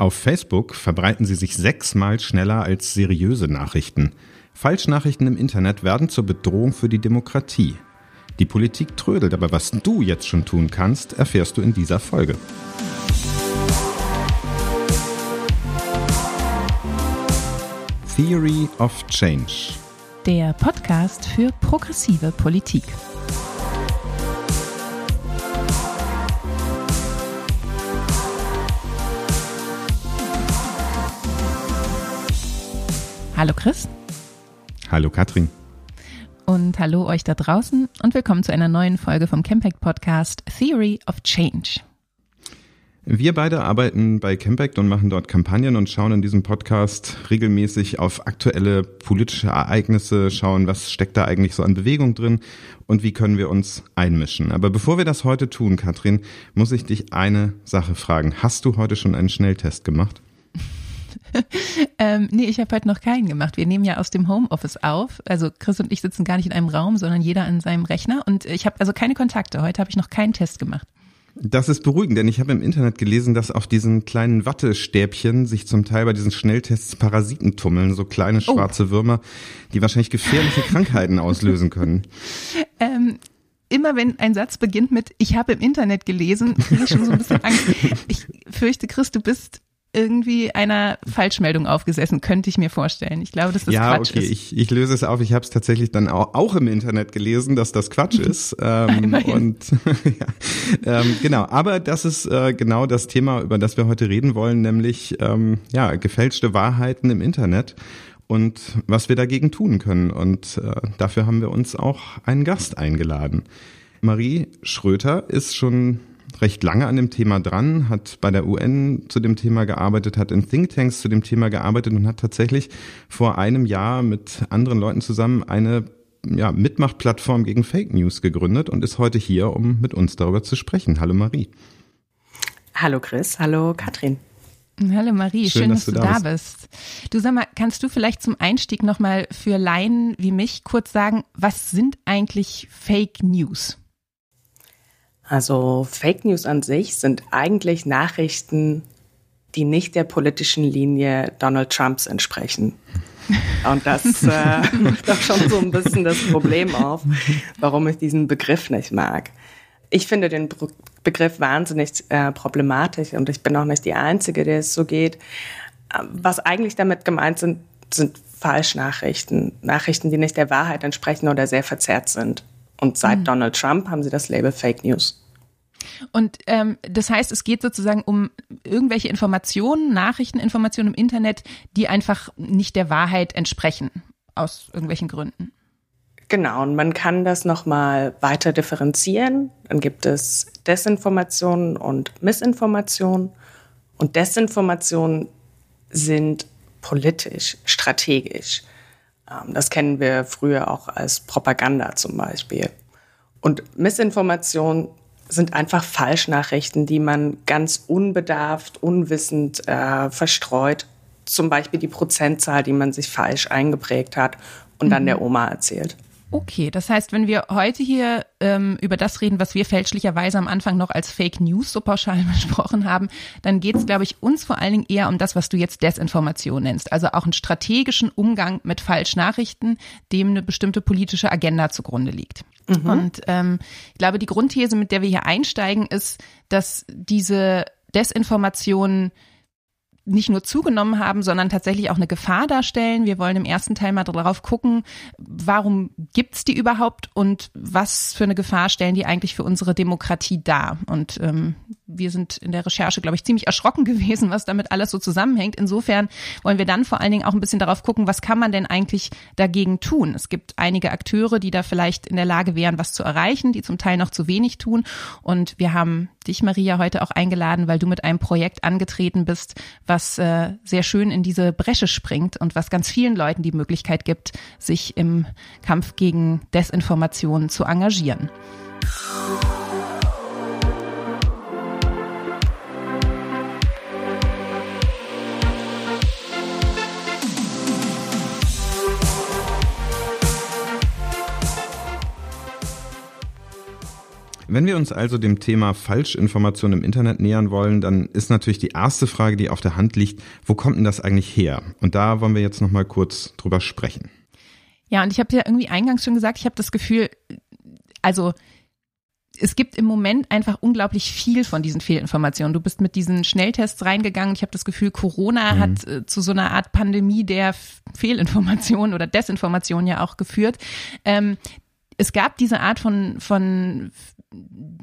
Auf Facebook verbreiten sie sich sechsmal schneller als seriöse Nachrichten. Falschnachrichten im Internet werden zur Bedrohung für die Demokratie. Die Politik trödelt, aber was du jetzt schon tun kannst, erfährst du in dieser Folge. Theory of Change. Der Podcast für progressive Politik. Hallo Chris. Hallo Katrin. Und hallo euch da draußen und willkommen zu einer neuen Folge vom Campact Podcast Theory of Change. Wir beide arbeiten bei Campact und machen dort Kampagnen und schauen in diesem Podcast regelmäßig auf aktuelle politische Ereignisse, schauen, was steckt da eigentlich so an Bewegung drin und wie können wir uns einmischen. Aber bevor wir das heute tun, Katrin, muss ich dich eine Sache fragen. Hast du heute schon einen Schnelltest gemacht? ähm, nee, ich habe heute noch keinen gemacht. Wir nehmen ja aus dem Homeoffice auf. Also Chris und ich sitzen gar nicht in einem Raum, sondern jeder an seinem Rechner. Und ich habe also keine Kontakte. Heute habe ich noch keinen Test gemacht. Das ist beruhigend, denn ich habe im Internet gelesen, dass auf diesen kleinen Wattestäbchen sich zum Teil bei diesen Schnelltests Parasiten tummeln, so kleine oh. schwarze oh. Würmer, die wahrscheinlich gefährliche Krankheiten auslösen können. Ähm, immer wenn ein Satz beginnt mit Ich habe im Internet gelesen, kriege ich schon so ein bisschen Angst. Ich fürchte, Chris, du bist irgendwie einer Falschmeldung aufgesessen, könnte ich mir vorstellen. Ich glaube, dass das ja, Quatsch okay. ist. Ich, ich löse es auf. Ich habe es tatsächlich dann auch, auch im Internet gelesen, dass das Quatsch ist. Ähm, und ja, ähm, genau, aber das ist äh, genau das Thema, über das wir heute reden wollen, nämlich ähm, ja gefälschte Wahrheiten im Internet und was wir dagegen tun können. Und äh, dafür haben wir uns auch einen Gast eingeladen. Marie Schröter ist schon recht lange an dem Thema dran, hat bei der UN zu dem Thema gearbeitet, hat in Thinktanks zu dem Thema gearbeitet und hat tatsächlich vor einem Jahr mit anderen Leuten zusammen eine ja, Mitmachplattform gegen Fake News gegründet und ist heute hier, um mit uns darüber zu sprechen. Hallo Marie. Hallo Chris, hallo Katrin. Hallo Marie, schön, schön dass, dass, du da bist. bist. Du sag mal, kannst du vielleicht zum Einstieg nochmal für Laien wie mich kurz sagen, was sind eigentlich Fake News? Also Fake News an sich sind eigentlich Nachrichten, die nicht der politischen Linie Donald Trumps entsprechen. Und das äh, macht doch schon so ein bisschen das Problem auf, warum ich diesen Begriff nicht mag. Ich finde den Begriff wahnsinnig äh, problematisch und ich bin auch nicht die Einzige, der es so geht. Was eigentlich damit gemeint sind, sind Falschnachrichten. Nachrichten, die nicht der Wahrheit entsprechen oder sehr verzerrt sind. Und seit mhm. Donald Trump haben sie das Label Fake News. Und ähm, das heißt, es geht sozusagen um irgendwelche Informationen, Nachrichteninformationen im Internet, die einfach nicht der Wahrheit entsprechen, aus irgendwelchen Gründen. Genau, und man kann das nochmal weiter differenzieren. Dann gibt es Desinformation und Missinformation. Und Desinformation sind politisch, strategisch. Ähm, das kennen wir früher auch als Propaganda zum Beispiel. Und Missinformation sind einfach Falschnachrichten, die man ganz unbedarft, unwissend äh, verstreut. Zum Beispiel die Prozentzahl, die man sich falsch eingeprägt hat und mhm. dann der Oma erzählt. Okay, das heißt, wenn wir heute hier ähm, über das reden, was wir fälschlicherweise am Anfang noch als Fake News so pauschal besprochen haben, dann geht es, glaube ich, uns vor allen Dingen eher um das, was du jetzt Desinformation nennst. Also auch einen strategischen Umgang mit Falschnachrichten, dem eine bestimmte politische Agenda zugrunde liegt. Mhm. Und ähm, ich glaube, die Grundthese, mit der wir hier einsteigen, ist, dass diese Desinformation nicht nur zugenommen haben, sondern tatsächlich auch eine Gefahr darstellen. Wir wollen im ersten Teil mal darauf gucken, warum gibt's die überhaupt und was für eine Gefahr stellen die eigentlich für unsere Demokratie dar. Und ähm, wir sind in der Recherche, glaube ich, ziemlich erschrocken gewesen, was damit alles so zusammenhängt. Insofern wollen wir dann vor allen Dingen auch ein bisschen darauf gucken, was kann man denn eigentlich dagegen tun. Es gibt einige Akteure, die da vielleicht in der Lage wären, was zu erreichen, die zum Teil noch zu wenig tun. Und wir haben dich, Maria, heute auch eingeladen, weil du mit einem Projekt angetreten bist, was äh, sehr schön in diese Bresche springt und was ganz vielen Leuten die Möglichkeit gibt, sich im Kampf gegen Desinformation zu engagieren. Wenn wir uns also dem Thema Falschinformation im Internet nähern wollen, dann ist natürlich die erste Frage, die auf der Hand liegt, wo kommt denn das eigentlich her? Und da wollen wir jetzt nochmal kurz drüber sprechen. Ja, und ich habe ja irgendwie eingangs schon gesagt, ich habe das Gefühl, also es gibt im Moment einfach unglaublich viel von diesen Fehlinformationen. Du bist mit diesen Schnelltests reingegangen. Ich habe das Gefühl, Corona mhm. hat äh, zu so einer Art Pandemie der Fehlinformation oder Desinformation ja auch geführt. Ähm, es gab diese Art von, von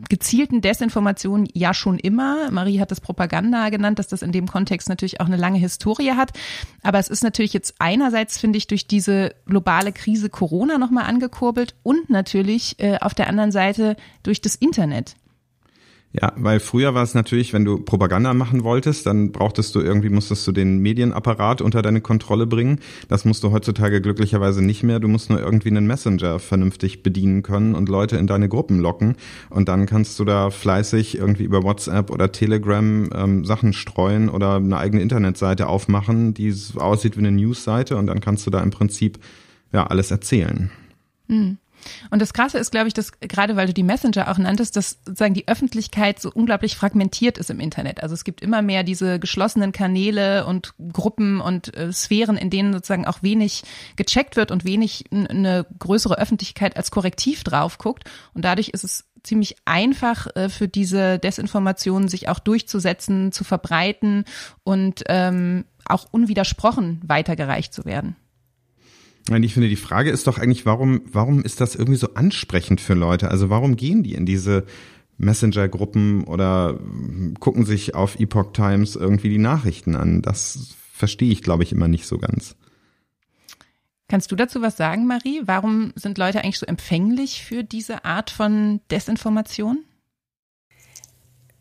gezielten Desinformationen ja schon immer. Marie hat das Propaganda genannt, dass das in dem Kontext natürlich auch eine lange Historie hat. Aber es ist natürlich jetzt einerseits, finde ich, durch diese globale Krise Corona nochmal angekurbelt und natürlich äh, auf der anderen Seite durch das Internet. Ja, weil früher war es natürlich, wenn du Propaganda machen wolltest, dann brauchtest du irgendwie, musstest du den Medienapparat unter deine Kontrolle bringen. Das musst du heutzutage glücklicherweise nicht mehr. Du musst nur irgendwie einen Messenger vernünftig bedienen können und Leute in deine Gruppen locken. Und dann kannst du da fleißig irgendwie über WhatsApp oder Telegram ähm, Sachen streuen oder eine eigene Internetseite aufmachen, die aussieht wie eine Newsseite und dann kannst du da im Prinzip ja alles erzählen. Mhm. Und das Krasse ist, glaube ich, dass gerade weil du die Messenger auch nanntest, dass sozusagen die Öffentlichkeit so unglaublich fragmentiert ist im Internet. Also es gibt immer mehr diese geschlossenen Kanäle und Gruppen und äh, Sphären, in denen sozusagen auch wenig gecheckt wird und wenig eine größere Öffentlichkeit als Korrektiv drauf guckt. Und dadurch ist es ziemlich einfach äh, für diese Desinformationen sich auch durchzusetzen, zu verbreiten und ähm, auch unwidersprochen weitergereicht zu werden. Ich finde, die Frage ist doch eigentlich, warum, warum ist das irgendwie so ansprechend für Leute? Also warum gehen die in diese Messenger-Gruppen oder gucken sich auf Epoch Times irgendwie die Nachrichten an? Das verstehe ich, glaube ich, immer nicht so ganz. Kannst du dazu was sagen, Marie? Warum sind Leute eigentlich so empfänglich für diese Art von Desinformation?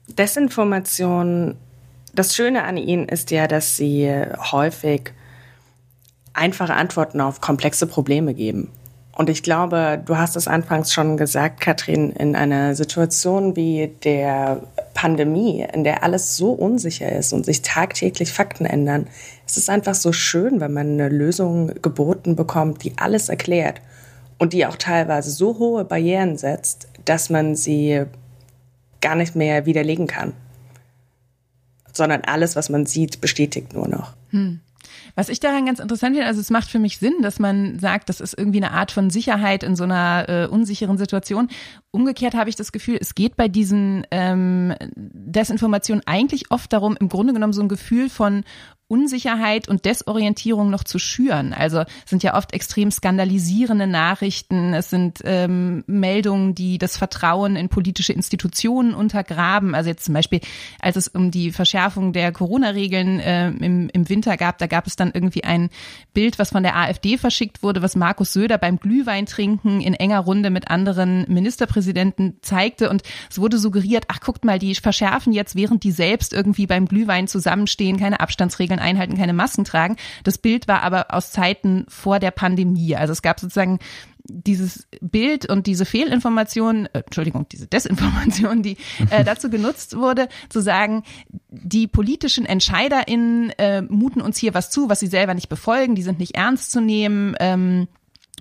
Desinformation, das Schöne an ihnen ist ja, dass sie häufig einfache Antworten auf komplexe Probleme geben. Und ich glaube, du hast es anfangs schon gesagt, Katrin, in einer Situation wie der Pandemie, in der alles so unsicher ist und sich tagtäglich Fakten ändern, ist es einfach so schön, wenn man eine Lösung geboten bekommt, die alles erklärt und die auch teilweise so hohe Barrieren setzt, dass man sie gar nicht mehr widerlegen kann. Sondern alles, was man sieht, bestätigt nur noch. Hm. Was ich daran ganz interessant finde, also es macht für mich Sinn, dass man sagt, das ist irgendwie eine Art von Sicherheit in so einer äh, unsicheren Situation. Umgekehrt habe ich das Gefühl, es geht bei diesen ähm, Desinformationen eigentlich oft darum, im Grunde genommen so ein Gefühl von Unsicherheit und Desorientierung noch zu schüren. Also sind ja oft extrem skandalisierende Nachrichten, es sind ähm, Meldungen, die das Vertrauen in politische Institutionen untergraben. Also jetzt zum Beispiel, als es um die Verschärfung der Corona-Regeln äh, im, im Winter gab, da gab es dann irgendwie ein Bild, was von der AfD verschickt wurde, was Markus Söder beim Glühwein trinken in enger Runde mit anderen Ministerpräsidenten zeigte. Und es wurde suggeriert, ach guckt mal, die verschärfen jetzt, während die selbst irgendwie beim Glühwein zusammenstehen, keine Abstandsregeln Regeln einhalten, keine Masken tragen. Das Bild war aber aus Zeiten vor der Pandemie. Also es gab sozusagen dieses Bild und diese Fehlinformation, äh, Entschuldigung, diese Desinformation, die äh, dazu genutzt wurde, zu sagen, die politischen EntscheiderInnen äh, muten uns hier was zu, was sie selber nicht befolgen, die sind nicht ernst zu nehmen. Ähm,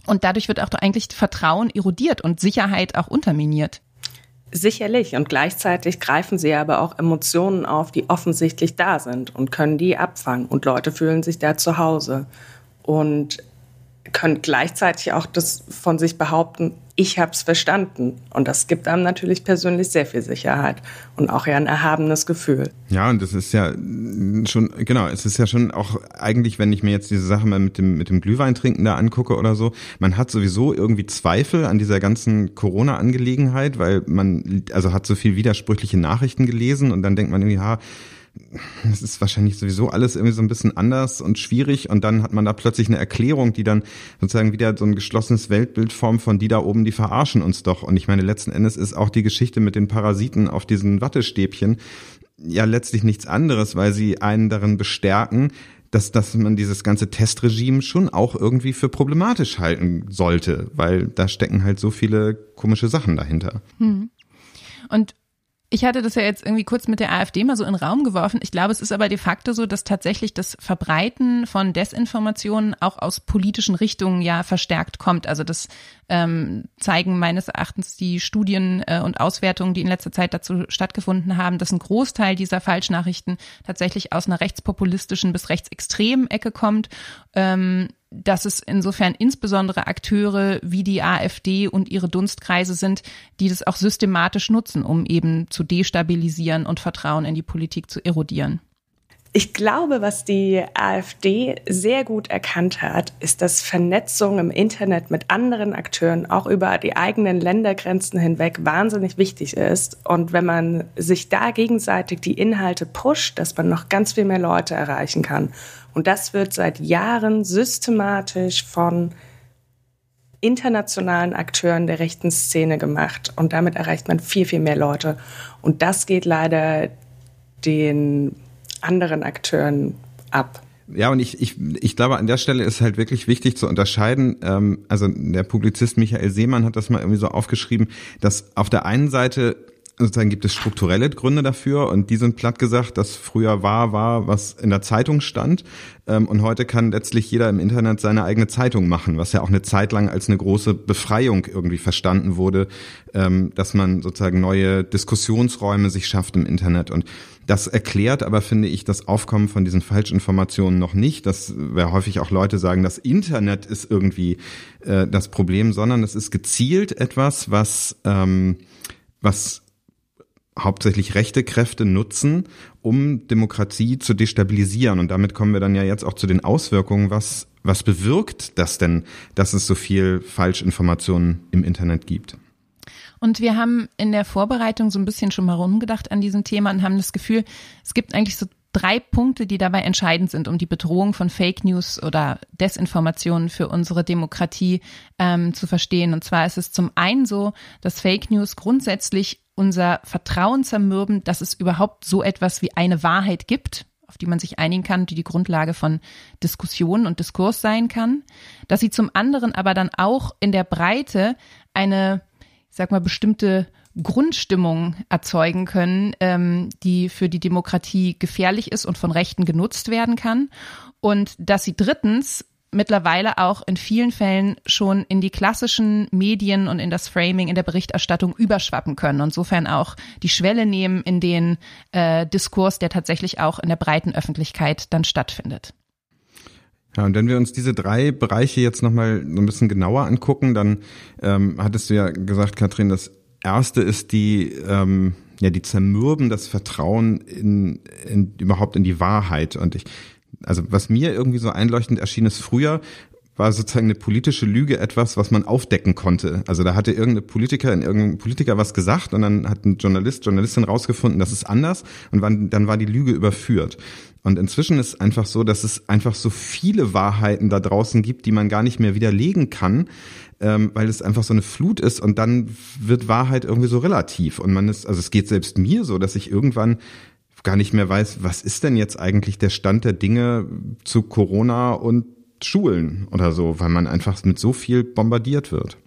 und dadurch wird auch eigentlich Vertrauen erodiert und Sicherheit auch unterminiert. Sicherlich. Und gleichzeitig greifen sie aber auch Emotionen auf, die offensichtlich da sind und können die abfangen. Und Leute fühlen sich da zu Hause. Und können gleichzeitig auch das von sich behaupten, ich habe es verstanden. Und das gibt einem natürlich persönlich sehr viel Sicherheit und auch ja ein erhabenes Gefühl. Ja, und das ist ja schon, genau, es ist ja schon auch eigentlich, wenn ich mir jetzt diese Sache mal mit dem, mit dem Glühweintrinken da angucke oder so, man hat sowieso irgendwie Zweifel an dieser ganzen Corona-Angelegenheit, weil man, also hat so viel widersprüchliche Nachrichten gelesen und dann denkt man irgendwie, ja, es ist wahrscheinlich sowieso alles irgendwie so ein bisschen anders und schwierig und dann hat man da plötzlich eine Erklärung, die dann sozusagen wieder so ein geschlossenes Weltbild formt von die da oben, die verarschen uns doch. Und ich meine, letzten Endes ist auch die Geschichte mit den Parasiten auf diesen Wattestäbchen ja letztlich nichts anderes, weil sie einen darin bestärken, dass, dass man dieses ganze Testregime schon auch irgendwie für problematisch halten sollte, weil da stecken halt so viele komische Sachen dahinter. Hm. Und Ich hatte das ja jetzt irgendwie kurz mit der AfD mal so in den Raum geworfen. Ich glaube, es ist aber de facto so, dass tatsächlich das Verbreiten von Desinformationen auch aus politischen Richtungen ja verstärkt kommt. Also das ähm, zeigen meines Erachtens die Studien äh, und Auswertungen, die in letzter Zeit dazu stattgefunden haben, dass ein Großteil dieser Falschnachrichten tatsächlich aus einer rechtspopulistischen bis rechtsextremen Ecke kommt. Ähm, dass es insofern insbesondere Akteure wie die AfD und ihre Dunstkreise sind, die das auch systematisch nutzen, um eben zu destabilisieren und Vertrauen in die Politik zu erodieren. Ich glaube, was die AfD sehr gut erkannt hat, ist, dass Vernetzung im Internet mit anderen Akteuren auch über die eigenen Ländergrenzen hinweg wahnsinnig wichtig ist. Und wenn man sich da gegenseitig die Inhalte pusht, dass man noch ganz viel mehr Leute erreichen kann. Und das wird seit Jahren systematisch von internationalen Akteuren der rechten Szene gemacht. Und damit erreicht man viel, viel mehr Leute. Und das geht leider den anderen Akteuren ab. Ja, und ich, ich, ich glaube, an der Stelle ist halt wirklich wichtig zu unterscheiden. Ähm, also der Publizist Michael Seemann hat das mal irgendwie so aufgeschrieben, dass auf der einen Seite sozusagen gibt es strukturelle Gründe dafür und die sind platt gesagt, dass früher war, war, was in der Zeitung stand ähm, und heute kann letztlich jeder im Internet seine eigene Zeitung machen, was ja auch eine Zeit lang als eine große Befreiung irgendwie verstanden wurde, ähm, dass man sozusagen neue Diskussionsräume sich schafft im Internet und das erklärt aber, finde ich, das Aufkommen von diesen Falschinformationen noch nicht. Das wäre häufig auch Leute sagen, das Internet ist irgendwie äh, das Problem, sondern es ist gezielt etwas, was, ähm, was hauptsächlich rechte Kräfte nutzen, um Demokratie zu destabilisieren. Und damit kommen wir dann ja jetzt auch zu den Auswirkungen. Was, was bewirkt das denn, dass es so viel Falschinformationen im Internet gibt? Und wir haben in der Vorbereitung so ein bisschen schon mal rumgedacht an diesem Thema und haben das Gefühl, es gibt eigentlich so drei Punkte, die dabei entscheidend sind, um die Bedrohung von Fake News oder Desinformationen für unsere Demokratie ähm, zu verstehen. Und zwar ist es zum einen so, dass Fake News grundsätzlich unser Vertrauen zermürben, dass es überhaupt so etwas wie eine Wahrheit gibt, auf die man sich einigen kann, die die Grundlage von Diskussionen und Diskurs sein kann, dass sie zum anderen aber dann auch in der Breite eine, ich sag mal, bestimmte Grundstimmung erzeugen können, ähm, die für die Demokratie gefährlich ist und von Rechten genutzt werden kann. Und dass sie drittens mittlerweile auch in vielen Fällen schon in die klassischen Medien und in das Framing in der Berichterstattung überschwappen können. Insofern auch die Schwelle nehmen in den äh, Diskurs, der tatsächlich auch in der breiten Öffentlichkeit dann stattfindet. Ja, und wenn wir uns diese drei Bereiche jetzt nochmal so ein bisschen genauer angucken, dann ähm, hattest du ja gesagt, Katrin, das erste ist die, ähm, ja, die Zermürben, das Vertrauen in, in überhaupt in die Wahrheit. Und ich, also was mir irgendwie so einleuchtend erschien, ist früher war sozusagen eine politische Lüge etwas, was man aufdecken konnte. Also da hatte irgendeine Politiker in irgendein Politiker was gesagt und dann hat ein Journalist, Journalistin rausgefunden, das ist anders und dann war die Lüge überführt. Und inzwischen ist einfach so, dass es einfach so viele Wahrheiten da draußen gibt, die man gar nicht mehr widerlegen kann, ähm, weil es einfach so eine Flut ist und dann wird Wahrheit irgendwie so relativ. Und man ist, also es geht selbst mir so, dass ich irgendwann gar nicht mehr weiß, was ist denn jetzt eigentlich der Stand der Dinge zu Corona und Schulen oder so, weil man einfach mit so viel bombardiert wird.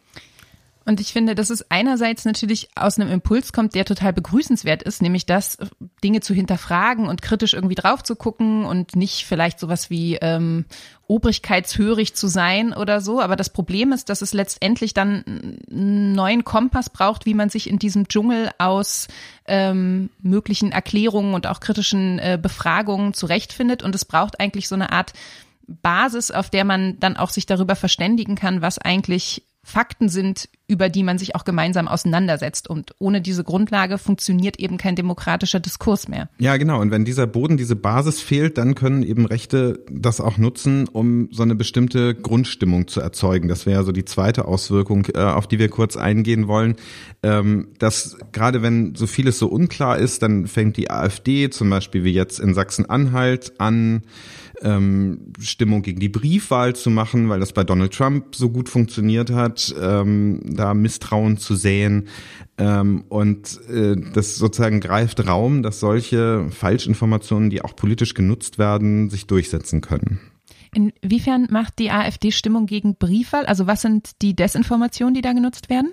Und ich finde, dass es einerseits natürlich aus einem Impuls kommt, der total begrüßenswert ist, nämlich das, Dinge zu hinterfragen und kritisch irgendwie drauf zu gucken und nicht vielleicht sowas wie ähm, obrigkeitshörig zu sein oder so. Aber das Problem ist, dass es letztendlich dann einen neuen Kompass braucht, wie man sich in diesem Dschungel aus ähm, möglichen Erklärungen und auch kritischen äh, Befragungen zurechtfindet. Und es braucht eigentlich so eine Art Basis, auf der man dann auch sich darüber verständigen kann, was eigentlich Fakten sind, über die man sich auch gemeinsam auseinandersetzt. Und ohne diese Grundlage funktioniert eben kein demokratischer Diskurs mehr. Ja, genau. Und wenn dieser Boden, diese Basis fehlt, dann können eben Rechte das auch nutzen, um so eine bestimmte Grundstimmung zu erzeugen. Das wäre so die zweite Auswirkung, äh, auf die wir kurz eingehen wollen. Ähm, dass gerade wenn so vieles so unklar ist, dann fängt die AfD zum Beispiel wie jetzt in Sachsen-Anhalt an, ähm, Stimmung gegen die Briefwahl zu machen, weil das bei Donald Trump so gut funktioniert hat, ähm, da Misstrauen zu säen. Ähm, und äh, das sozusagen greift Raum, dass solche Falschinformationen, die auch politisch genutzt werden, sich durchsetzen können. Inwiefern macht die AfD Stimmung gegen Briefwahl? Also was sind die Desinformationen, die da genutzt werden?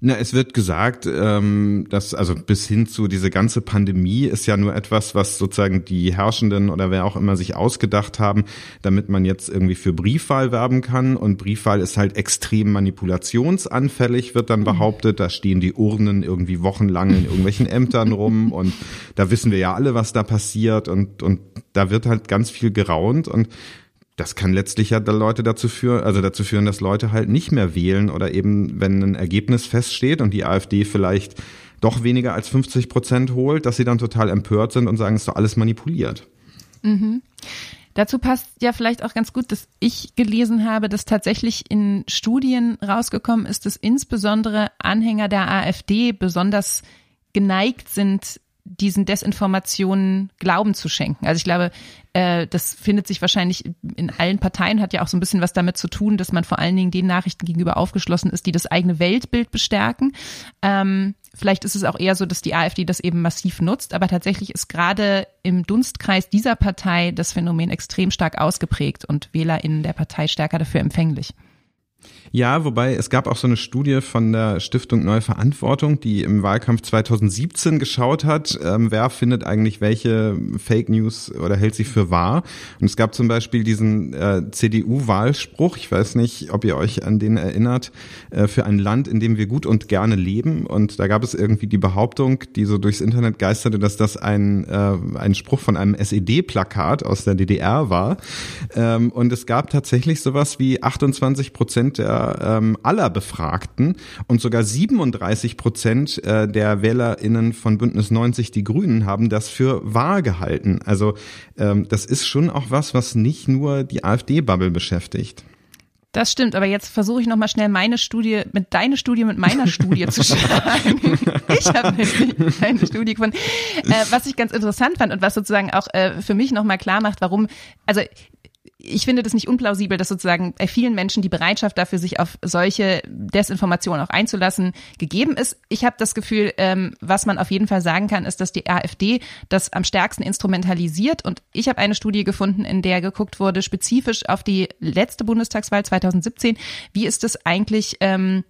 Na, es wird gesagt, ähm, dass also bis hin zu diese ganze Pandemie ist ja nur etwas, was sozusagen die Herrschenden oder wer auch immer sich ausgedacht haben, damit man jetzt irgendwie für Briefwahl werben kann. Und Briefwahl ist halt extrem manipulationsanfällig, wird dann behauptet. Da stehen die Urnen irgendwie wochenlang in irgendwelchen Ämtern rum und da wissen wir ja alle, was da passiert und und da wird halt ganz viel geraunt und das kann letztlich ja Leute dazu führen, also dazu führen, dass Leute halt nicht mehr wählen oder eben, wenn ein Ergebnis feststeht und die AfD vielleicht doch weniger als 50 Prozent holt, dass sie dann total empört sind und sagen, es ist doch alles manipuliert. Mhm. Dazu passt ja vielleicht auch ganz gut, dass ich gelesen habe, dass tatsächlich in Studien rausgekommen ist, dass insbesondere Anhänger der AfD besonders geneigt sind, diesen Desinformationen Glauben zu schenken. Also ich glaube, äh, das findet sich wahrscheinlich in allen Parteien, hat ja auch so ein bisschen was damit zu tun, dass man vor allen Dingen den Nachrichten gegenüber aufgeschlossen ist, die das eigene Weltbild bestärken. Ähm, vielleicht ist es auch eher so, dass die AfD das eben massiv nutzt, aber tatsächlich ist gerade im Dunstkreis dieser Partei das Phänomen extrem stark ausgeprägt und WählerInnen der Partei stärker dafür empfänglich. Ja, wobei es gab auch so eine Studie von der Stiftung Neue Verantwortung, die im Wahlkampf 2017 geschaut hat, ähm, wer findet eigentlich welche Fake News oder hält sie für wahr. Und es gab zum Beispiel diesen äh, CDU-Wahlspruch, ich weiß nicht, ob ihr euch an den erinnert, äh, für ein Land, in dem wir gut und gerne leben. Und da gab es irgendwie die Behauptung, die so durchs Internet geisterte, dass das ein, äh, ein Spruch von einem SED-Plakat aus der DDR war. Ähm, und es gab tatsächlich sowas wie 28 Prozent der ähm, aller Befragten und sogar 37 Prozent äh, der WählerInnen von Bündnis 90 Die Grünen haben das für wahr gehalten. Also ähm, das ist schon auch was, was nicht nur die AfD-Bubble beschäftigt. Das stimmt, aber jetzt versuche ich nochmal schnell meine Studie mit deine Studie mit meiner Studie zu schlagen. Ich habe nämlich eine Studie gefunden, äh, was ich ganz interessant fand und was sozusagen auch äh, für mich nochmal klar macht, warum, also ich finde das nicht unplausibel, dass sozusagen bei vielen Menschen die Bereitschaft dafür, sich auf solche Desinformationen auch einzulassen, gegeben ist. Ich habe das Gefühl, ähm, was man auf jeden Fall sagen kann, ist, dass die AfD das am stärksten instrumentalisiert. Und ich habe eine Studie gefunden, in der geguckt wurde, spezifisch auf die letzte Bundestagswahl 2017. Wie ist es eigentlich ähm,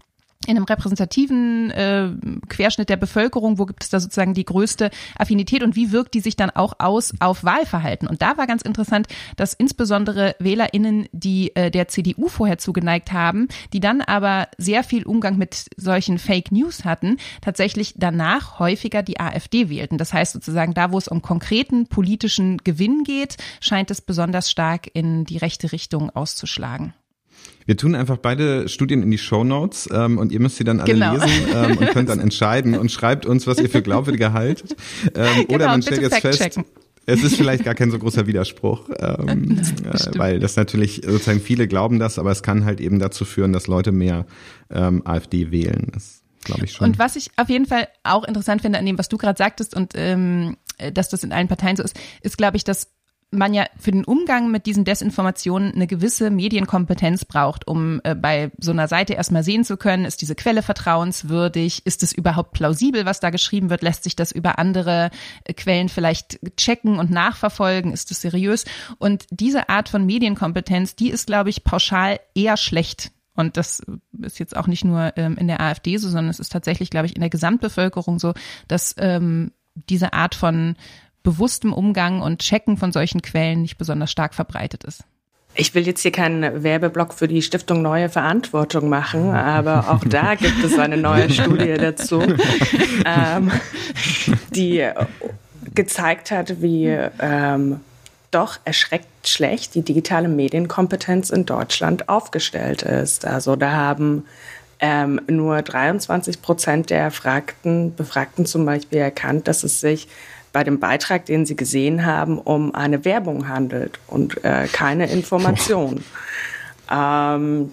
in einem repräsentativen äh, Querschnitt der Bevölkerung, wo gibt es da sozusagen die größte Affinität und wie wirkt die sich dann auch aus auf Wahlverhalten? Und da war ganz interessant, dass insbesondere WählerInnen, die äh, der CDU vorher zugeneigt haben, die dann aber sehr viel Umgang mit solchen Fake News hatten, tatsächlich danach häufiger die AfD wählten. Das heißt sozusagen, da wo es um konkreten politischen Gewinn geht, scheint es besonders stark in die rechte Richtung auszuschlagen. Wir tun einfach beide Studien in die Show Notes ähm, und ihr müsst sie dann alle genau. lesen ähm, und könnt dann entscheiden und schreibt uns, was ihr für glaubwürdiger haltet. Ähm, genau, oder man stellt jetzt fest, es ist vielleicht gar kein so großer Widerspruch, ähm, äh, weil das natürlich sozusagen viele glauben das, aber es kann halt eben dazu führen, dass Leute mehr ähm, AfD wählen. Das glaube ich schon. Und was ich auf jeden Fall auch interessant finde an dem, was du gerade sagtest und ähm, dass das in allen Parteien so ist, ist, glaube ich, dass man ja für den Umgang mit diesen Desinformationen eine gewisse Medienkompetenz braucht, um äh, bei so einer Seite erstmal sehen zu können, ist diese Quelle vertrauenswürdig, ist es überhaupt plausibel, was da geschrieben wird, lässt sich das über andere äh, Quellen vielleicht checken und nachverfolgen, ist es seriös? Und diese Art von Medienkompetenz, die ist, glaube ich, pauschal eher schlecht. Und das ist jetzt auch nicht nur ähm, in der AfD so, sondern es ist tatsächlich, glaube ich, in der Gesamtbevölkerung so, dass ähm, diese Art von bewusstem Umgang und Checken von solchen Quellen nicht besonders stark verbreitet ist. Ich will jetzt hier keinen Werbeblock für die Stiftung Neue Verantwortung machen, aber auch da gibt es eine neue Studie dazu, ähm, die gezeigt hat, wie ähm, doch erschreckt schlecht die digitale Medienkompetenz in Deutschland aufgestellt ist. Also da haben ähm, nur 23 Prozent der Erfragten, Befragten zum Beispiel erkannt, dass es sich bei dem Beitrag, den Sie gesehen haben, um eine Werbung handelt und äh, keine Information. ähm,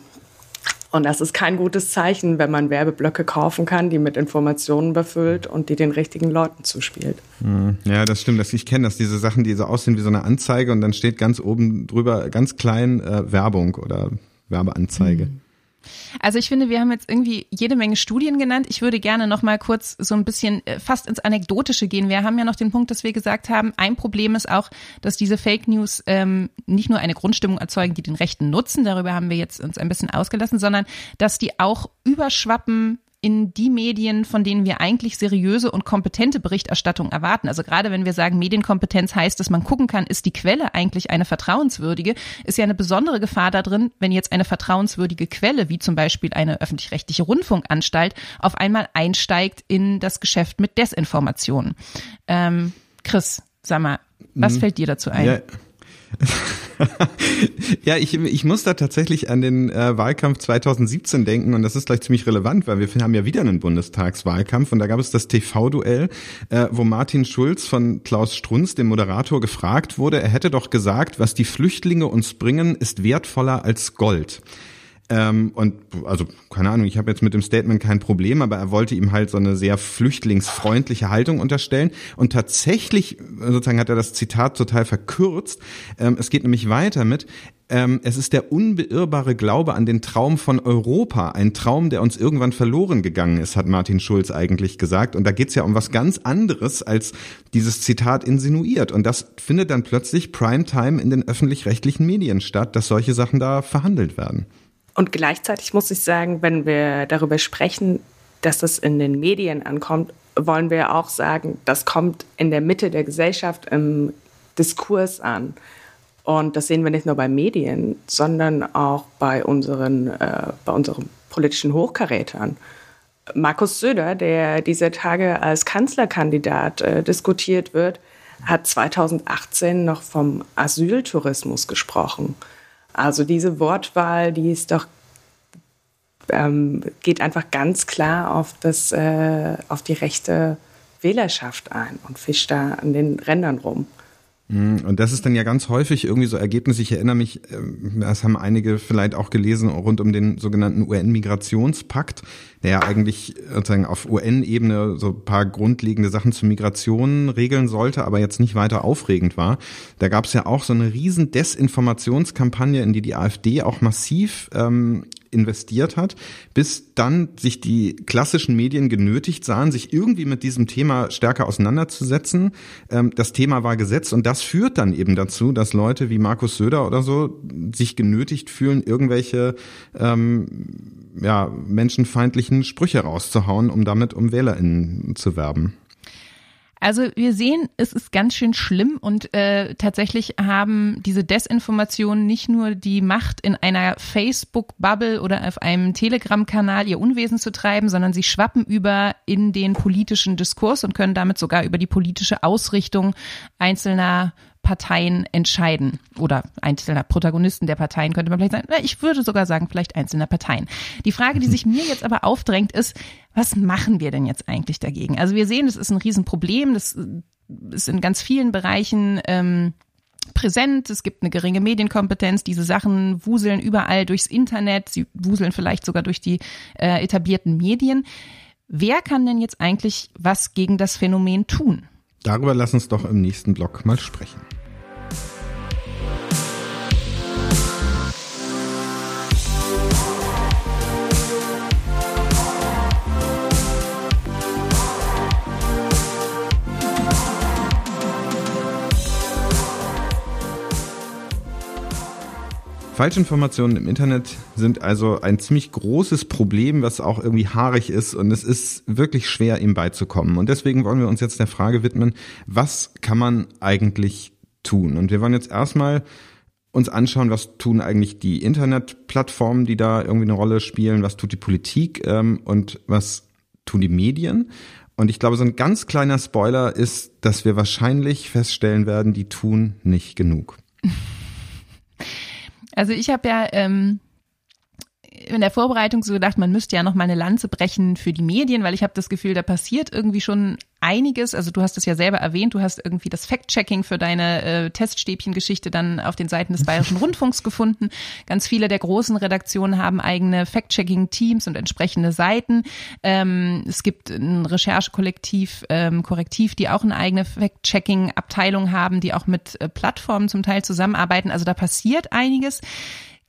und das ist kein gutes Zeichen, wenn man Werbeblöcke kaufen kann, die mit Informationen befüllt und die den richtigen Leuten zuspielt. Hm. Ja, das stimmt. Ich kenne das, diese Sachen, die so aussehen wie so eine Anzeige und dann steht ganz oben drüber ganz klein äh, Werbung oder Werbeanzeige. Mhm. Also ich finde, wir haben jetzt irgendwie jede Menge Studien genannt. Ich würde gerne noch mal kurz so ein bisschen äh, fast ins Anekdotische gehen. Wir haben ja noch den Punkt, dass wir gesagt haben, ein Problem ist auch, dass diese Fake News ähm, nicht nur eine Grundstimmung erzeugen, die den Rechten nutzen, darüber haben wir jetzt uns ein bisschen ausgelassen, sondern dass die auch überschwappen in die Medien, von denen wir eigentlich seriöse und kompetente Berichterstattung erwarten. Also gerade wenn wir sagen, Medienkompetenz heißt, dass man gucken kann, ist die Quelle eigentlich eine vertrauenswürdige, ist ja eine besondere Gefahr da drin, wenn jetzt eine vertrauenswürdige Quelle, wie zum Beispiel eine öffentlich-rechtliche Rundfunkanstalt, auf einmal einsteigt in das Geschäft mit Desinformationen. Ähm, Chris, sag mal, was mhm. fällt dir dazu ein? Ja. ja, ich, ich muss da tatsächlich an den äh, Wahlkampf 2017 denken und das ist gleich ziemlich relevant, weil wir haben ja wieder einen Bundestagswahlkampf und da gab es das TV-Duell, äh, wo Martin Schulz von Klaus Strunz, dem Moderator, gefragt wurde, er hätte doch gesagt, was die Flüchtlinge uns bringen, ist wertvoller als Gold. Ähm, und also, keine Ahnung, ich habe jetzt mit dem Statement kein Problem, aber er wollte ihm halt so eine sehr flüchtlingsfreundliche Haltung unterstellen. Und tatsächlich, sozusagen hat er das Zitat total verkürzt. Ähm, es geht nämlich weiter mit, ähm, es ist der unbeirrbare Glaube an den Traum von Europa, ein Traum, der uns irgendwann verloren gegangen ist, hat Martin Schulz eigentlich gesagt. Und da geht's ja um was ganz anderes, als dieses Zitat insinuiert. Und das findet dann plötzlich Primetime in den öffentlich-rechtlichen Medien statt, dass solche Sachen da verhandelt werden. Und gleichzeitig muss ich sagen, wenn wir darüber sprechen, dass das in den Medien ankommt, wollen wir auch sagen, das kommt in der Mitte der Gesellschaft im Diskurs an. Und das sehen wir nicht nur bei Medien, sondern auch bei unseren, äh, bei unseren politischen Hochkarätern. Markus Söder, der dieser Tage als Kanzlerkandidat äh, diskutiert wird, hat 2018 noch vom Asyltourismus gesprochen. Also diese Wortwahl, die ist doch ähm, geht einfach ganz klar auf das äh, auf die rechte Wählerschaft ein und fischt da an den Rändern rum. Mhm. Und das ist dann ja ganz häufig irgendwie so Ergebnis. Ich erinnere mich, ähm, das haben einige vielleicht auch gelesen, rund um den sogenannten UN-Migrationspakt, der ja eigentlich sozusagen auf UN-Ebene so paar grundlegende Sachen zur Migration regeln sollte, aber jetzt nicht weiter aufregend war. Da gab es ja auch so eine riesen Desinformationskampagne, in die die AfD auch massiv ähm, investiert hat, bis dann sich die klassischen Medien genötigt sahen, sich irgendwie mit diesem Thema stärker auseinanderzusetzen. Ähm, das Thema war gesetzt und das führt dann eben dazu, dass Leute wie Markus Söder oder so sich genötigt fühlen, irgendwelche ähm, ja, menschenfeindlichen Sprüche rauszuhauen, um damit um WählerInnen zu werben. Also wir sehen, es ist ganz schön schlimm und äh, tatsächlich haben diese Desinformationen nicht nur die Macht, in einer Facebook-Bubble oder auf einem Telegram-Kanal ihr Unwesen zu treiben, sondern sie schwappen über in den politischen Diskurs und können damit sogar über die politische Ausrichtung einzelner Parteien entscheiden oder einzelner Protagonisten der Parteien könnte man vielleicht sagen. Ich würde sogar sagen, vielleicht einzelner Parteien. Die Frage, die sich mir jetzt aber aufdrängt, ist, was machen wir denn jetzt eigentlich dagegen? Also wir sehen, das ist ein Riesenproblem. Das ist in ganz vielen Bereichen ähm, präsent, es gibt eine geringe Medienkompetenz, diese Sachen wuseln überall durchs Internet, sie wuseln vielleicht sogar durch die äh, etablierten Medien. Wer kann denn jetzt eigentlich was gegen das Phänomen tun? Darüber lass uns doch im nächsten Blog mal sprechen. Falschinformationen im Internet sind also ein ziemlich großes Problem, was auch irgendwie haarig ist und es ist wirklich schwer, ihm beizukommen. Und deswegen wollen wir uns jetzt der Frage widmen, was kann man eigentlich tun? Und wir wollen jetzt erstmal uns anschauen, was tun eigentlich die Internetplattformen, die da irgendwie eine Rolle spielen, was tut die Politik ähm, und was tun die Medien. Und ich glaube, so ein ganz kleiner Spoiler ist, dass wir wahrscheinlich feststellen werden, die tun nicht genug. Also ich habe ja ähm, in der Vorbereitung so gedacht, man müsste ja noch mal eine Lanze brechen für die Medien, weil ich habe das Gefühl, da passiert irgendwie schon einiges. Also du hast es ja selber erwähnt, du hast irgendwie das Fact-Checking für deine äh, Teststäbchen-Geschichte dann auf den Seiten des Bayerischen Rundfunks gefunden. Ganz viele der großen Redaktionen haben eigene Fact-Checking-Teams und entsprechende Seiten. Ähm, es gibt ein Recherchekollektiv, ähm, Korrektiv, die auch eine eigene Fact-Checking-Abteilung haben, die auch mit äh, Plattformen zum Teil zusammenarbeiten. Also da passiert einiges.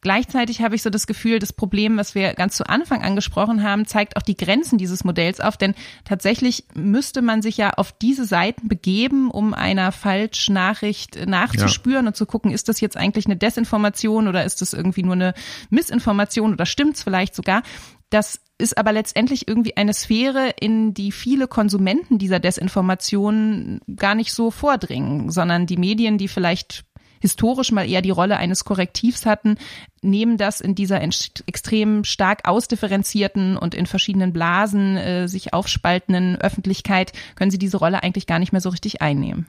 Gleichzeitig habe ich so das Gefühl, das Problem, was wir ganz zu Anfang angesprochen haben, zeigt auch die Grenzen dieses Modells auf, denn tatsächlich müsste man sich ja auf diese Seiten begeben, um einer Falschnachricht nachzuspüren ja. und zu gucken, ist das jetzt eigentlich eine Desinformation oder ist das irgendwie nur eine Missinformation oder stimmt's vielleicht sogar? Das ist aber letztendlich irgendwie eine Sphäre, in die viele Konsumenten dieser Desinformation gar nicht so vordringen, sondern die Medien, die vielleicht historisch mal eher die Rolle eines Korrektivs hatten, nehmen das in dieser extrem stark ausdifferenzierten und in verschiedenen Blasen äh, sich aufspaltenden Öffentlichkeit, können sie diese Rolle eigentlich gar nicht mehr so richtig einnehmen.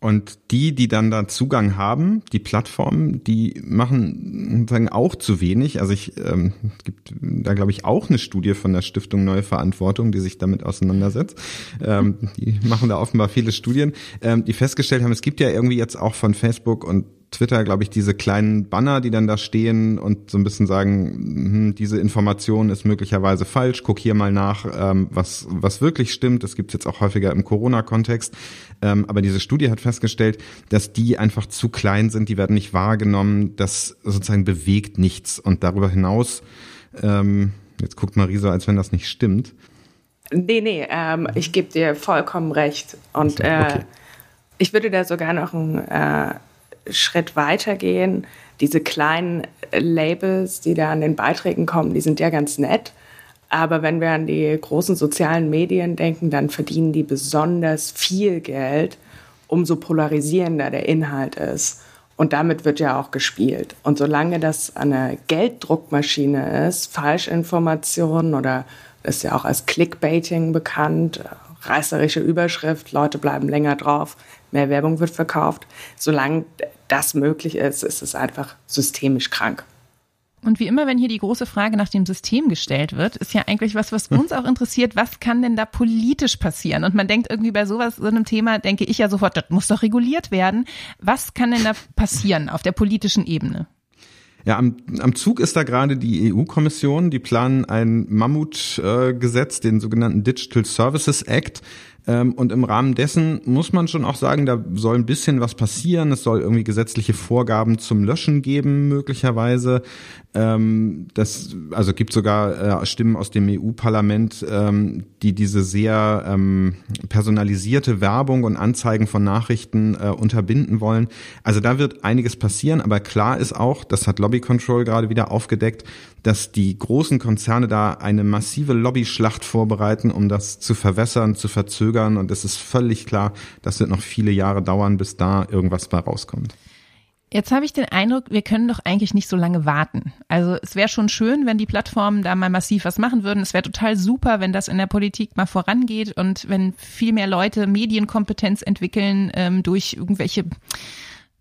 Und die, die dann da Zugang haben, die Plattformen, die machen sozusagen auch zu wenig. Also ich ähm, gibt da glaube ich auch eine Studie von der Stiftung Neue Verantwortung, die sich damit auseinandersetzt. Ähm, die machen da offenbar viele Studien, ähm, die festgestellt haben, es gibt ja irgendwie jetzt auch von Facebook und Twitter, glaube ich, diese kleinen Banner, die dann da stehen und so ein bisschen sagen, hm, diese Information ist möglicherweise falsch, guck hier mal nach, ähm, was, was wirklich stimmt. Das gibt es jetzt auch häufiger im Corona-Kontext. Ähm, aber diese Studie hat festgestellt, dass die einfach zu klein sind, die werden nicht wahrgenommen, das sozusagen bewegt nichts. Und darüber hinaus, ähm, jetzt guckt Marie so, als wenn das nicht stimmt. Nee, nee, ähm, ich gebe dir vollkommen recht. Und äh, okay. ich würde da sogar noch ein äh, Schritt weitergehen. Diese kleinen Labels, die da an den Beiträgen kommen, die sind ja ganz nett. Aber wenn wir an die großen sozialen Medien denken, dann verdienen die besonders viel Geld, umso polarisierender der Inhalt ist. Und damit wird ja auch gespielt. Und solange das eine Gelddruckmaschine ist, Falschinformationen oder ist ja auch als Clickbaiting bekannt, reißerische Überschrift, Leute bleiben länger drauf, mehr Werbung wird verkauft. Solange das möglich ist, ist es einfach systemisch krank. Und wie immer, wenn hier die große Frage nach dem System gestellt wird, ist ja eigentlich was, was uns auch interessiert, was kann denn da politisch passieren? Und man denkt irgendwie bei sowas, so einem Thema, denke ich ja sofort, das muss doch reguliert werden. Was kann denn da passieren auf der politischen Ebene? Ja, am, am Zug ist da gerade die EU-Kommission. Die planen ein Mammutgesetz, äh, den sogenannten Digital Services Act. Ähm, und im Rahmen dessen muss man schon auch sagen, da soll ein bisschen was passieren. Es soll irgendwie gesetzliche Vorgaben zum Löschen geben, möglicherweise. Ähm, das, also gibt sogar äh, Stimmen aus dem EU-Parlament, ähm, die diese sehr personalisierte Werbung und Anzeigen von Nachrichten äh, unterbinden wollen. Also da wird einiges passieren, aber klar ist auch, das hat Lobby Control gerade wieder aufgedeckt, dass die großen Konzerne da eine massive Lobbyschlacht vorbereiten, um das zu verwässern, zu verzögern. Und es ist völlig klar, das wird noch viele Jahre dauern, bis da irgendwas bei rauskommt. Jetzt habe ich den Eindruck, wir können doch eigentlich nicht so lange warten. Also es wäre schon schön, wenn die Plattformen da mal massiv was machen würden. Es wäre total super, wenn das in der Politik mal vorangeht und wenn viel mehr Leute Medienkompetenz entwickeln ähm, durch irgendwelche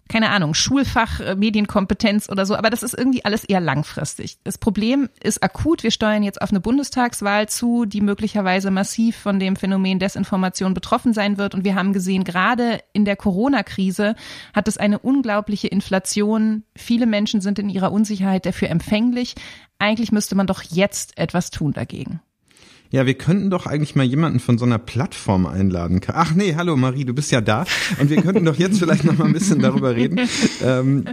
keine Ahnung, Schulfach, äh, Medienkompetenz oder so, aber das ist irgendwie alles eher langfristig. Das Problem ist akut. Wir steuern jetzt auf eine Bundestagswahl zu, die möglicherweise massiv von dem Phänomen Desinformation betroffen sein wird. Und wir haben gesehen, gerade in der Corona-Krise hat es eine unglaubliche Inflation. Viele Menschen sind in ihrer Unsicherheit dafür empfänglich. Eigentlich müsste man doch jetzt etwas tun dagegen. Ja, wir könnten doch eigentlich mal jemanden von so einer Plattform einladen. Ach nee, hallo Marie, du bist ja da. Und wir könnten doch jetzt vielleicht noch mal ein bisschen darüber reden, ähm,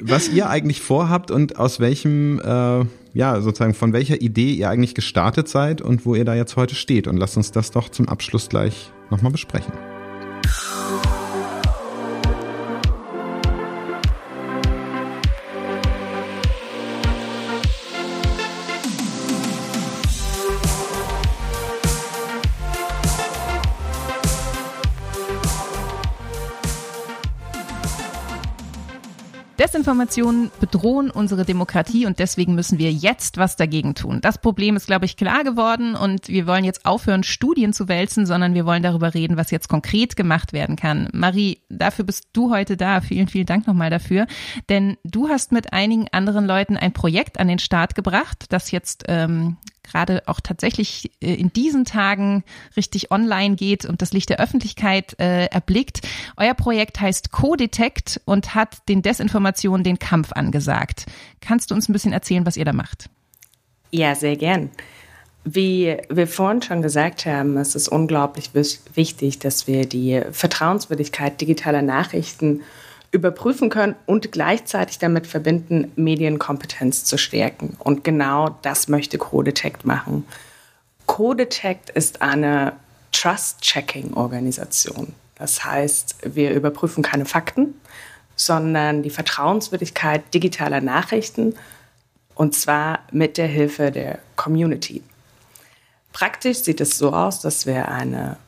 was ihr eigentlich vorhabt und aus welchem, äh, ja, sozusagen von welcher Idee ihr eigentlich gestartet seid und wo ihr da jetzt heute steht. Und lasst uns das doch zum Abschluss gleich nochmal besprechen. Desinformationen bedrohen unsere Demokratie und deswegen müssen wir jetzt was dagegen tun. Das Problem ist, glaube ich, klar geworden und wir wollen jetzt aufhören, Studien zu wälzen, sondern wir wollen darüber reden, was jetzt konkret gemacht werden kann. Marie, dafür bist du heute da. Vielen, vielen Dank nochmal dafür. Denn du hast mit einigen anderen Leuten ein Projekt an den Start gebracht, das jetzt ähm, gerade auch tatsächlich äh, in diesen Tagen richtig online geht und das Licht der Öffentlichkeit äh, erblickt. Euer Projekt heißt Co-Detect und hat den Desinformationen den Kampf angesagt. Kannst du uns ein bisschen erzählen, was ihr da macht? Ja, sehr gern. Wie wir vorhin schon gesagt haben, es ist unglaublich wichtig, dass wir die Vertrauenswürdigkeit digitaler Nachrichten überprüfen können und gleichzeitig damit verbinden, Medienkompetenz zu stärken. Und genau das möchte Codetect machen. Codetect ist eine Trust-Checking-Organisation. Das heißt, wir überprüfen keine Fakten, sondern die Vertrauenswürdigkeit digitaler Nachrichten Und zwar mit der Hilfe der Community. Praktisch sieht es so aus, dass wir eine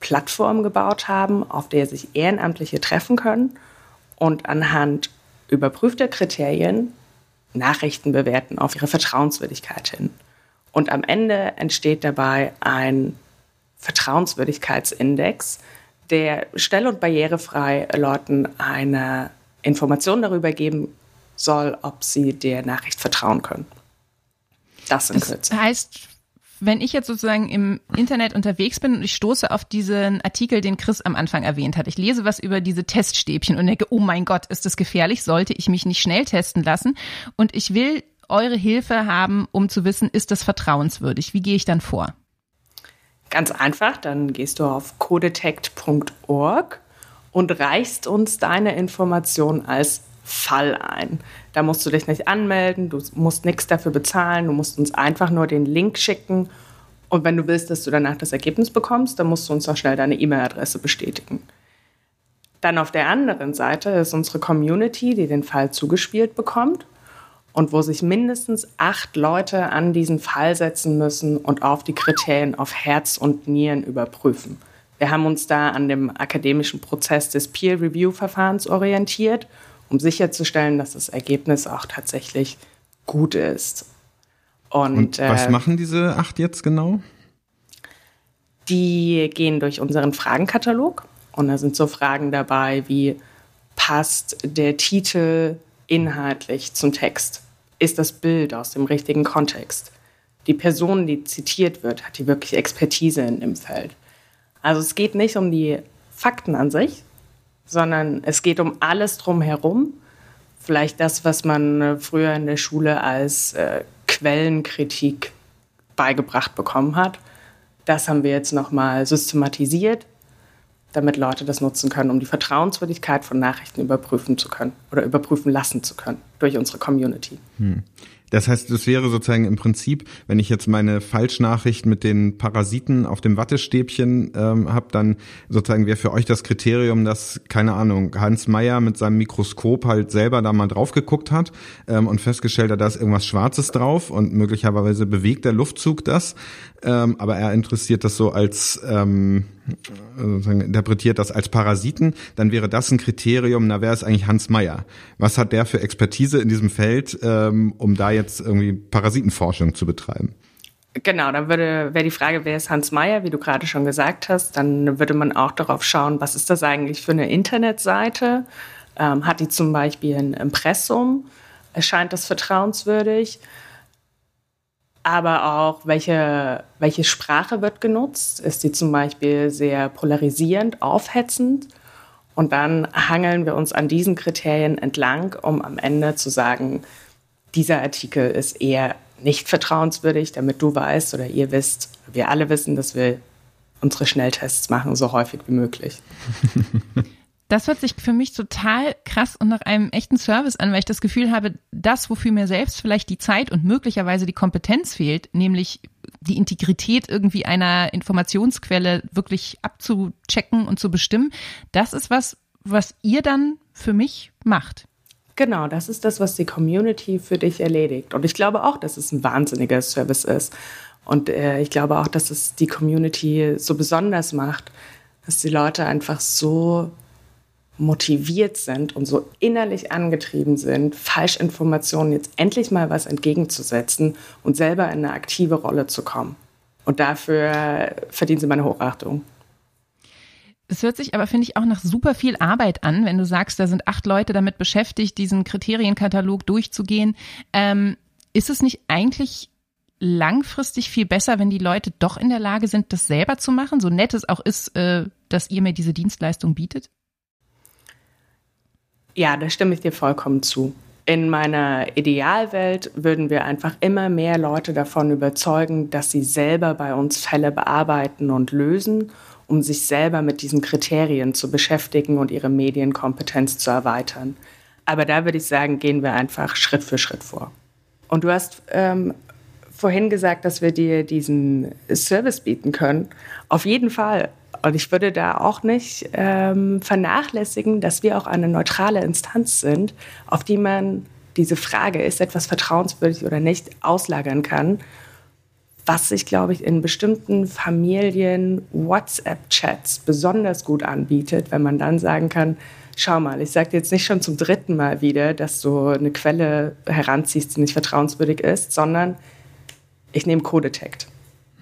Plattform gebaut haben, auf der sich Ehrenamtliche treffen können und anhand überprüfter Kriterien Nachrichten bewerten auf ihre Vertrauenswürdigkeit hin. Und am Ende entsteht dabei ein Vertrauenswürdigkeitsindex, der schnell und barrierefrei Leuten eine Information darüber geben soll, ob sie der Nachricht vertrauen können. Das in Kürze. Das heißt, wenn ich jetzt sozusagen im Internet unterwegs bin und ich stoße auf diesen Artikel, den Chris am Anfang erwähnt hat, ich lese was über diese Teststäbchen und denke, oh mein Gott, ist das gefährlich, sollte ich mich nicht schnell testen lassen und ich will eure Hilfe haben, um zu wissen, ist das vertrauenswürdig? Wie gehe ich dann vor? Ganz einfach, dann gehst du auf codetect.org und reichst uns deine Information als Fall ein. Da musst du dich nicht anmelden, du musst nichts dafür bezahlen, du musst uns einfach nur den Link schicken. Und wenn du willst, dass du danach das Ergebnis bekommst, dann musst du uns noch schnell deine E-Mail-Adresse bestätigen. Dann auf der anderen Seite ist unsere Community, die den Fall zugespielt bekommt und wo sich mindestens acht Leute an diesen Fall setzen müssen und auf die Kriterien auf Herz und Nieren überprüfen. Wir haben uns da an dem akademischen Prozess des Peer-Review-Verfahrens orientiert um sicherzustellen, dass das Ergebnis auch tatsächlich gut ist. Und, Und was äh, machen diese acht jetzt genau? Die gehen durch unseren Fragenkatalog und da sind so Fragen dabei wie, passt der Titel inhaltlich zum Text? Ist das Bild aus dem richtigen Kontext? Die Person, die zitiert wird, hat die wirklich Expertise in dem Feld? Also es geht nicht um die Fakten an sich, sondern es geht um alles drumherum. Vielleicht das, was man äh, früher in der Schule als äh, Quellenkritik beigebracht bekommen hat. Das haben wir jetzt nochmal systematisiert, damit Leute das nutzen können, um die Vertrauenswürdigkeit von Nachrichten überprüfen zu können oder überprüfen lassen zu können durch unsere Community. Hm. Das heißt, es wäre sozusagen im Prinzip, wenn ich jetzt meine Falschnachricht mit den Parasiten auf dem Wattestäbchen ähm, habe, dann sozusagen wäre für euch das Kriterium, dass, keine Ahnung, Hans Meyer mit seinem Mikroskop halt selber da mal drauf geguckt hat ähm, und festgestellt hat, da ist irgendwas Schwarzes drauf und möglicherweise bewegt der Luftzug das, ähm, aber er interessiert das so als, ähm, sozusagen interpretiert das als Parasiten, dann wäre das ein Kriterium, na wer ist eigentlich Hans Meyer? Was hat der für Expertise in diesem Feld, ähm, um da jetzt irgendwie Parasitenforschung zu betreiben. Genau, dann würde wäre die Frage, wer ist Hans Meyer, wie du gerade schon gesagt hast, dann würde man auch darauf schauen, was ist das eigentlich für eine Internetseite? Ähm, hat die zum Beispiel ein Impressum? Erscheint das vertrauenswürdig? Aber auch, welche, welche Sprache wird genutzt? Ist die zum Beispiel sehr polarisierend, aufhetzend? Und dann hangeln wir uns an diesen Kriterien entlang, um am Ende zu sagen, dieser Artikel ist eher nicht vertrauenswürdig, damit du weißt oder ihr wisst, wir alle wissen, dass wir unsere Schnelltests machen, so häufig wie möglich. Das hört sich für mich total krass und nach einem echten Service an, weil ich das Gefühl habe, das, wofür mir selbst vielleicht die Zeit und möglicherweise die Kompetenz fehlt, nämlich die Integrität irgendwie einer Informationsquelle wirklich abzuchecken und zu bestimmen, das ist was, was ihr dann für mich macht. Genau, das ist das, was die Community für dich erledigt. Und ich glaube auch, dass es ein wahnsinniger Service ist. Und äh, ich glaube auch, dass es die Community so besonders macht, dass die Leute einfach so motiviert sind und so innerlich angetrieben sind, Falschinformationen jetzt endlich mal was entgegenzusetzen und selber in eine aktive Rolle zu kommen. Und dafür verdienen sie meine Hochachtung. Es hört sich aber, finde ich, auch nach super viel Arbeit an, wenn du sagst, da sind acht Leute damit beschäftigt, diesen Kriterienkatalog durchzugehen. Ähm, ist es nicht eigentlich langfristig viel besser, wenn die Leute doch in der Lage sind, das selber zu machen, so nett es auch ist, äh, dass ihr mir diese Dienstleistung bietet? Ja, da stimme ich dir vollkommen zu. In meiner Idealwelt würden wir einfach immer mehr Leute davon überzeugen, dass sie selber bei uns Fälle bearbeiten und lösen um sich selber mit diesen Kriterien zu beschäftigen und ihre Medienkompetenz zu erweitern. Aber da würde ich sagen, gehen wir einfach Schritt für Schritt vor. Und du hast ähm, vorhin gesagt, dass wir dir diesen Service bieten können. Auf jeden Fall. Und ich würde da auch nicht ähm, vernachlässigen, dass wir auch eine neutrale Instanz sind, auf die man diese Frage, ist etwas vertrauenswürdig oder nicht, auslagern kann, was sich, glaube ich, in bestimmten Familien WhatsApp-Chats besonders gut anbietet, wenn man dann sagen kann, schau mal, ich sage jetzt nicht schon zum dritten Mal wieder, dass du eine Quelle heranziehst, die nicht vertrauenswürdig ist, sondern ich nehme Codetect.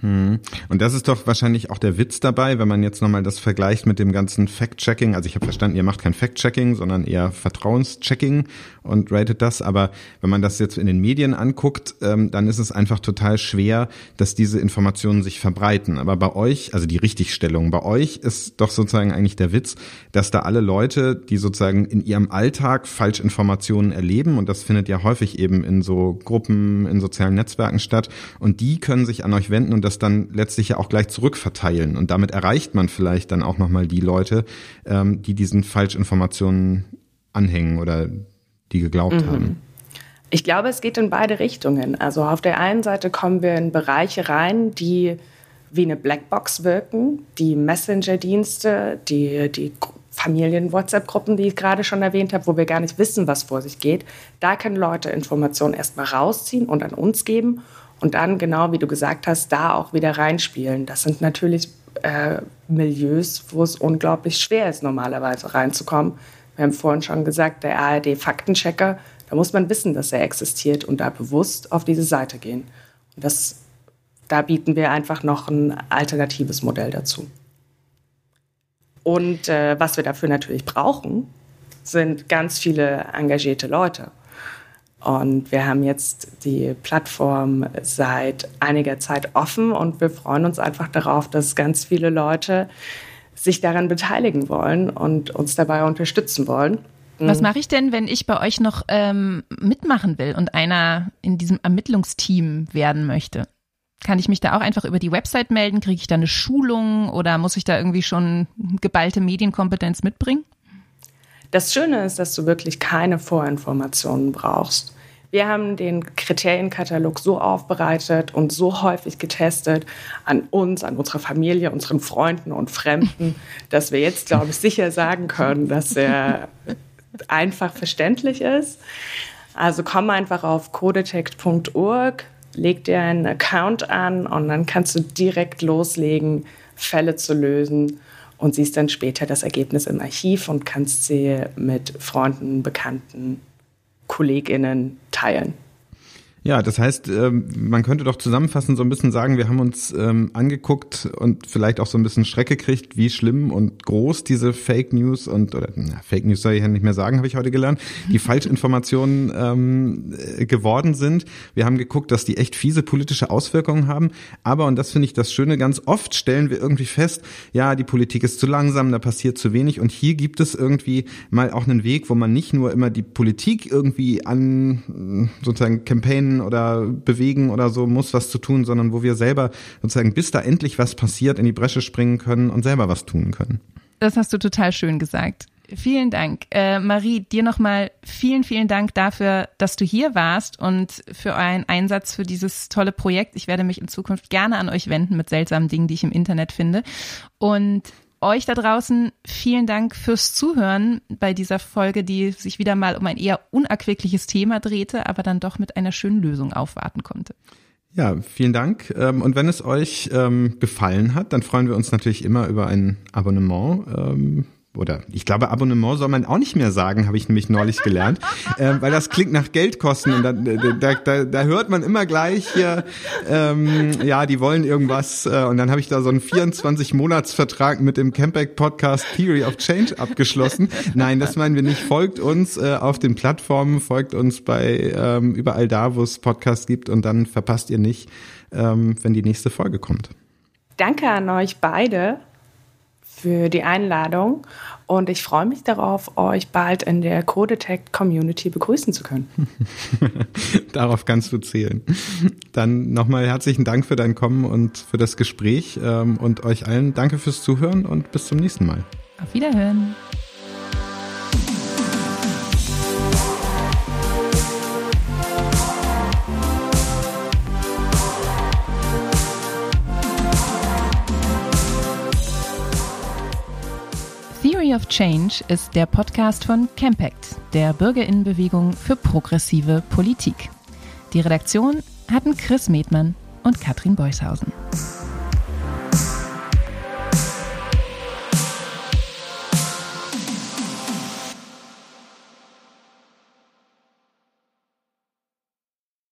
Hm. Und das ist doch wahrscheinlich auch der Witz dabei, wenn man jetzt nochmal das vergleicht mit dem ganzen Fact-Checking. Also ich habe verstanden, ihr macht kein Fact-Checking, sondern eher Vertrauenschecking und ratet das. Aber wenn man das jetzt in den Medien anguckt, ähm, dann ist es einfach total schwer, dass diese Informationen sich verbreiten. Aber bei euch, also die Richtigstellung, bei euch ist doch sozusagen eigentlich der Witz, dass da alle Leute, die sozusagen in ihrem Alltag Falschinformationen erleben, und das findet ja häufig eben in so Gruppen, in sozialen Netzwerken statt, und die können sich an euch wenden und das das dann letztlich ja auch gleich zurückverteilen. Und damit erreicht man vielleicht dann auch nochmal die Leute, ähm, die diesen Falschinformationen anhängen oder die geglaubt mhm. haben. Ich glaube, es geht in beide Richtungen. Also auf der einen Seite kommen wir in Bereiche rein, die wie eine Blackbox wirken, die Messenger-Dienste, die, die Familien-WhatsApp-Gruppen, die ich gerade schon erwähnt habe, wo wir gar nicht wissen, was vor sich geht. Da können Leute Informationen erstmal rausziehen und an uns geben und dann, genau wie du gesagt hast, da auch wieder reinspielen. Das sind natürlich äh, Milieus, wo es unglaublich schwer ist, normalerweise reinzukommen. Wir haben vorhin schon gesagt, der ARD-Faktenchecker, da muss man wissen, dass er existiert und da bewusst auf diese Seite gehen. Und das, da bieten wir einfach noch ein alternatives Modell dazu. Und äh, was wir dafür natürlich brauchen, sind ganz viele engagierte Leute. Und wir haben jetzt die Plattform seit einiger Zeit offen und wir freuen uns einfach darauf, dass ganz viele Leute sich daran beteiligen wollen und uns dabei unterstützen wollen. Was mache ich denn, wenn ich bei euch noch ähm, mitmachen will und einer in diesem Ermittlungsteam werden möchte? Kann ich mich da auch einfach über die Website melden? Kriege ich da eine Schulung oder muss ich da irgendwie schon geballte Medienkompetenz mitbringen? Das Schöne ist, dass du wirklich keine Vorinformationen brauchst. Wir haben den Kriterienkatalog so aufbereitet und so häufig getestet an uns, an unserer Familie, unseren Freunden und Fremden, dass wir jetzt, glaube ich, sicher sagen können, dass er einfach verständlich ist. Also komm einfach auf codetect.org, leg dir einen Account an und dann kannst du direkt loslegen, Fälle zu lösen und siehst dann später das Ergebnis im Archiv und kannst sie mit Freunden, Bekannten KollegInnen teilen. Ja, das heißt, ähm, man könnte doch zusammenfassend so ein bisschen sagen, wir haben uns ähm, angeguckt und vielleicht auch so ein bisschen Schreck gekriegt, wie schlimm und groß diese Fake News und oder na, Fake News soll ich ja nicht mehr sagen, habe ich heute gelernt, die Falschinformationen ähm, äh, geworden sind. Wir haben geguckt, dass die echt fiese politische Auswirkungen haben. Aber und das finde ich das Schöne, ganz oft stellen wir irgendwie fest, ja, die Politik ist zu langsam, da passiert zu wenig. Und hier gibt es irgendwie mal auch einen Weg, wo man nicht nur immer die Politik irgendwie an sozusagen Campaign oder bewegen oder so muss was zu tun, sondern wo wir selber sozusagen, bis da endlich was passiert, in die Bresche springen können und selber was tun können. Das hast du total schön gesagt. Vielen Dank. Äh, Marie, dir nochmal vielen, vielen Dank dafür, dass du hier warst und für euren Einsatz für dieses tolle Projekt. Ich werde mich in Zukunft gerne an euch wenden mit seltsamen Dingen, die ich im Internet finde. Und euch da draußen vielen Dank fürs Zuhören bei dieser Folge, die sich wieder mal um ein eher unerquickliches Thema drehte, aber dann doch mit einer schönen Lösung aufwarten konnte. Ja, vielen Dank. Ähm, und wenn es euch ähm, gefallen hat, dann freuen wir uns natürlich immer über ein Abonnement ähm, oder ich glaube, Abonnement soll man auch nicht mehr sagen, habe ich nämlich neulich gelernt, äh, weil das klingt nach Geldkosten und da, da, da, da hört man immer gleich hier, ähm, ja, die wollen irgendwas äh, und dann habe ich da so einen 24-Monats-Vertrag mit dem Campact Podcast Theory of Change abgeschlossen. Nein, das meinen wir nicht. Folgt uns äh, auf den Plattformen, folgt uns bei ähm, überall da, wo es Podcasts gibt und dann verpasst ihr nicht, ähm, wenn die nächste Folge kommt. Danke an euch beide für die Einladung und ich freue mich darauf, euch bald in der Codetect Community begrüßen zu können. darauf kannst du zählen. Dann nochmal herzlichen Dank für dein Kommen und für das Gespräch ähm, und euch allen danke fürs Zuhören und bis zum nächsten Mal. Auf Wiederhören. Theory of Change ist der Podcast von Campact, der Bürgerinnenbewegung für progressive Politik. Die Redaktion hatten Chris Medmann und Katrin Beushausen.